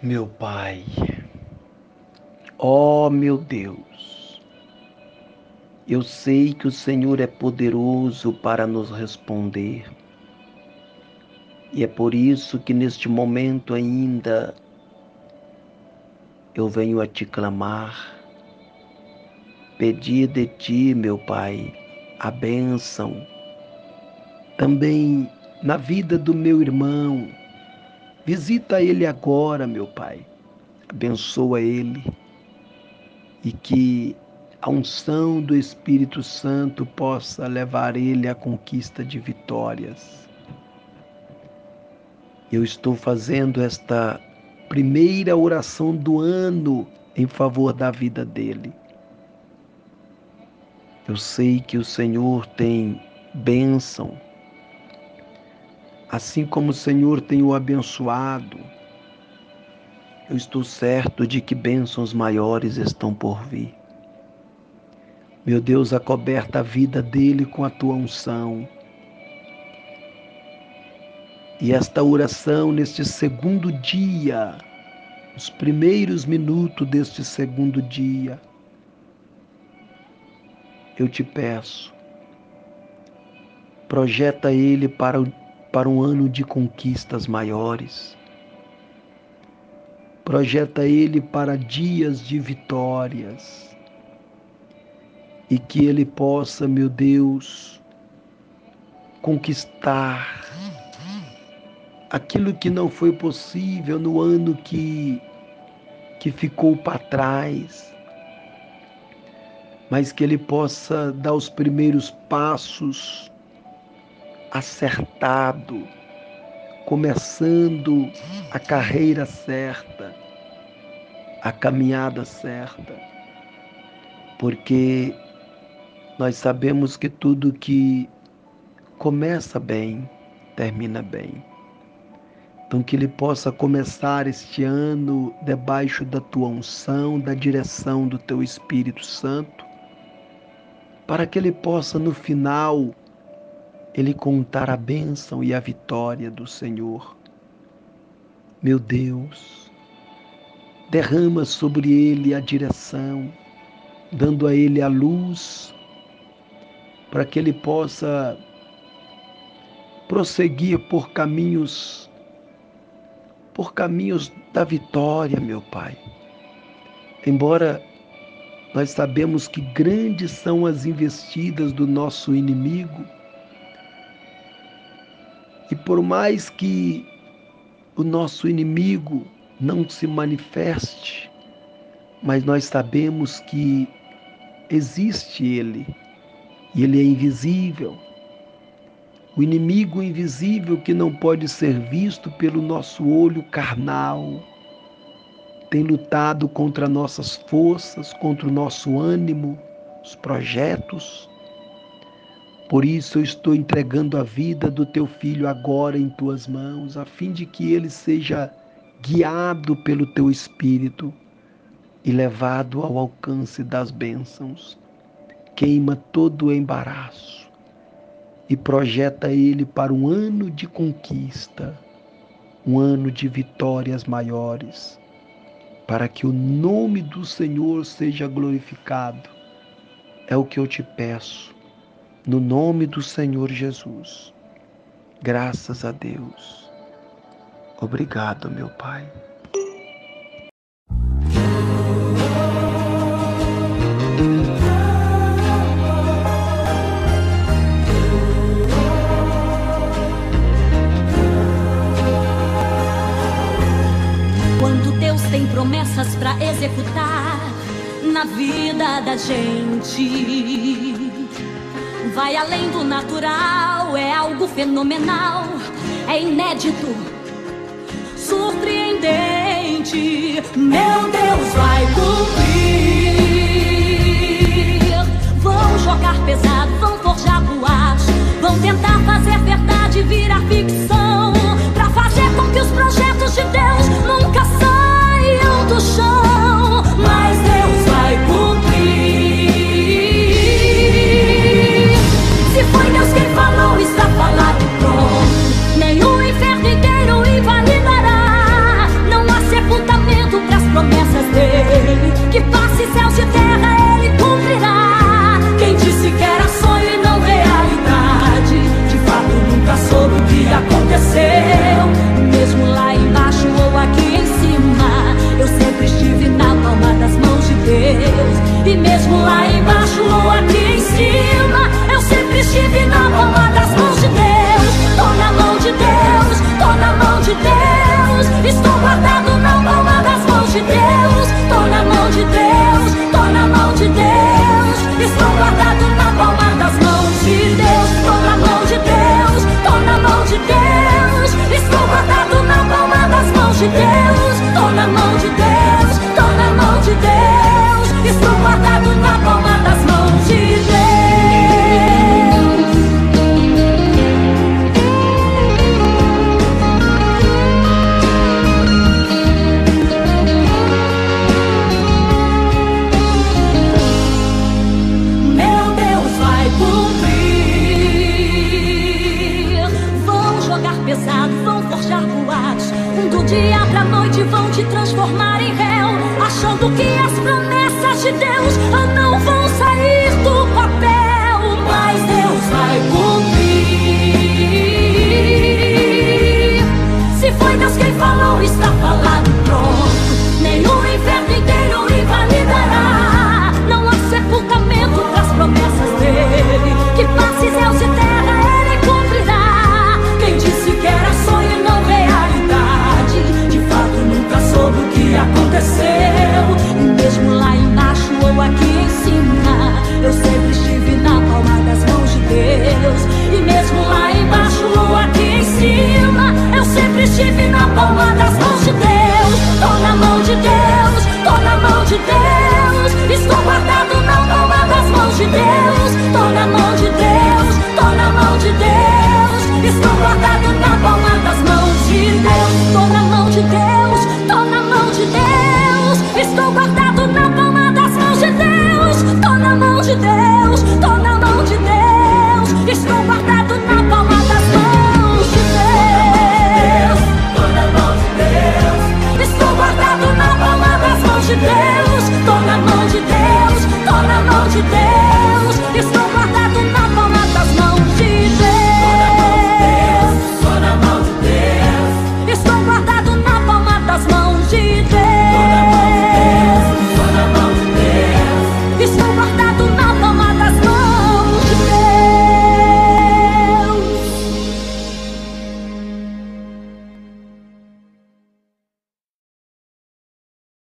Meu Pai, ó oh, meu Deus, eu sei que o Senhor é poderoso para nos responder. E é por isso que neste momento ainda eu venho a te clamar, pedir de ti, meu Pai, a bênção. Também na vida do meu irmão, Visita ele agora, meu Pai. Abençoa ele e que a unção do Espírito Santo possa levar ele à conquista de vitórias. Eu estou fazendo esta primeira oração do ano em favor da vida dele. Eu sei que o Senhor tem bênção Assim como o Senhor tem o abençoado, eu estou certo de que bênçãos maiores estão por vir. Meu Deus, acoberta a vida dele com a tua unção. E esta oração neste segundo dia, os primeiros minutos deste segundo dia, eu te peço, projeta ele para o para um ano de conquistas maiores. Projeta ele para dias de vitórias. E que ele possa, meu Deus, conquistar aquilo que não foi possível no ano que, que ficou para trás, mas que ele possa dar os primeiros passos acertado, começando a carreira certa, a caminhada certa, porque nós sabemos que tudo que começa bem, termina bem. Então, que ele possa começar este ano debaixo da tua unção, da direção do teu Espírito Santo, para que ele possa no final ele contar a bênção e a vitória do Senhor. Meu Deus, derrama sobre ele a direção, dando a ele a luz, para que ele possa prosseguir por caminhos por caminhos da vitória, meu Pai. Embora nós sabemos que grandes são as investidas do nosso inimigo, e por mais que o nosso inimigo não se manifeste, mas nós sabemos que existe ele e ele é invisível. O inimigo invisível que não pode ser visto pelo nosso olho carnal tem lutado contra nossas forças, contra o nosso ânimo, os projetos, por isso eu estou entregando a vida do teu filho agora em tuas mãos, a fim de que ele seja guiado pelo teu espírito e levado ao alcance das bênçãos. Queima todo o embaraço e projeta ele para um ano de conquista, um ano de vitórias maiores, para que o nome do Senhor seja glorificado. É o que eu te peço no nome do Senhor Jesus. Graças a Deus. Obrigado, meu Pai. Quando Deus tem promessas para executar na vida da gente vai além do natural, é algo fenomenal, é inédito, surpreendente. Meu Deus de Deus. Estou guardado na palma das mãos de Deus. Meu Deus vai cumprir. Vão jogar pesado, vão forjar boatos. Do dia pra noite vão te transformar em réu achando que as promessas de Deus não vão sair do papel, mas Deus vai cumprir. Se foi Deus quem falou, está falando. should dare.